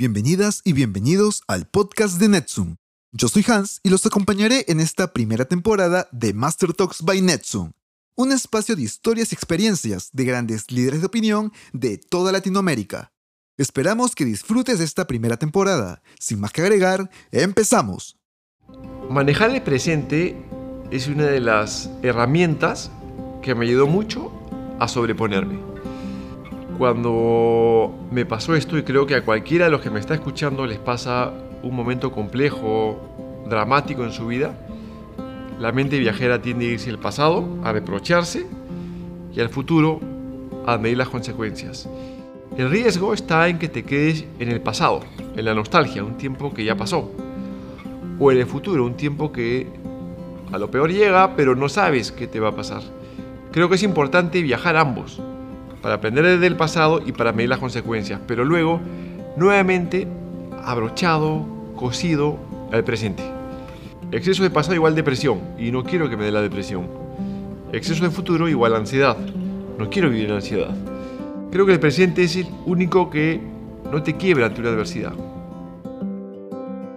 Bienvenidas y bienvenidos al podcast de Netsum. Yo soy Hans y los acompañaré en esta primera temporada de Master Talks by Netsum, un espacio de historias y experiencias de grandes líderes de opinión de toda Latinoamérica. Esperamos que disfrutes de esta primera temporada. Sin más que agregar, empezamos. Manejar el presente es una de las herramientas que me ayudó mucho a sobreponerme. Cuando me pasó esto, y creo que a cualquiera de los que me está escuchando les pasa un momento complejo, dramático en su vida, la mente viajera tiende a irse al pasado, a reprocharse, y al futuro, a medir las consecuencias. El riesgo está en que te quedes en el pasado, en la nostalgia, un tiempo que ya pasó, o en el futuro, un tiempo que a lo peor llega, pero no sabes qué te va a pasar. Creo que es importante viajar ambos, para aprender del pasado y para medir las consecuencias, pero luego nuevamente abrochado, cosido al presente. Exceso de pasado igual depresión y no quiero que me dé la depresión. Exceso de futuro igual ansiedad. No quiero vivir en ansiedad. Creo que el presente es el único que no te quiebra ante una adversidad.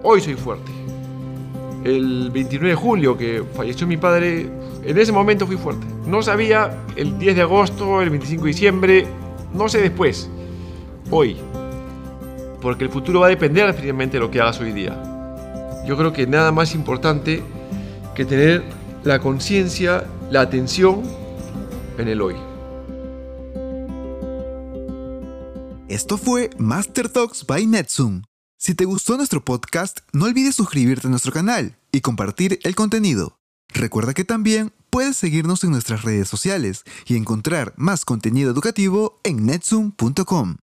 Hoy soy fuerte. El 29 de julio que falleció mi padre, en ese momento fui fuerte. No sabía el 10 de agosto, el 25 de diciembre, no sé después. Hoy. Porque el futuro va a depender definitivamente de lo que hagas hoy día. Yo creo que nada más importante que tener la conciencia, la atención en el hoy. Esto fue Master Talks by Netsum. Si te gustó nuestro podcast, no olvides suscribirte a nuestro canal y compartir el contenido. Recuerda que también puedes seguirnos en nuestras redes sociales y encontrar más contenido educativo en netsum.com.